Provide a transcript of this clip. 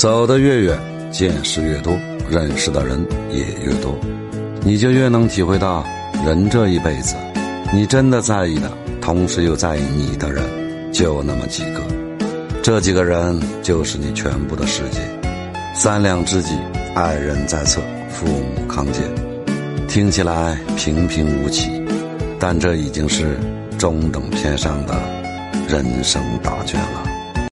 走得越远见识越多认识的人也越多。你就越能体会到人这一辈子你真的在意的同时又在意你的人就那么几个。这几个人就是你全部的世界三两知己爱人在侧父母康健听起来平平无奇但这已经是中等偏上的人生答卷了。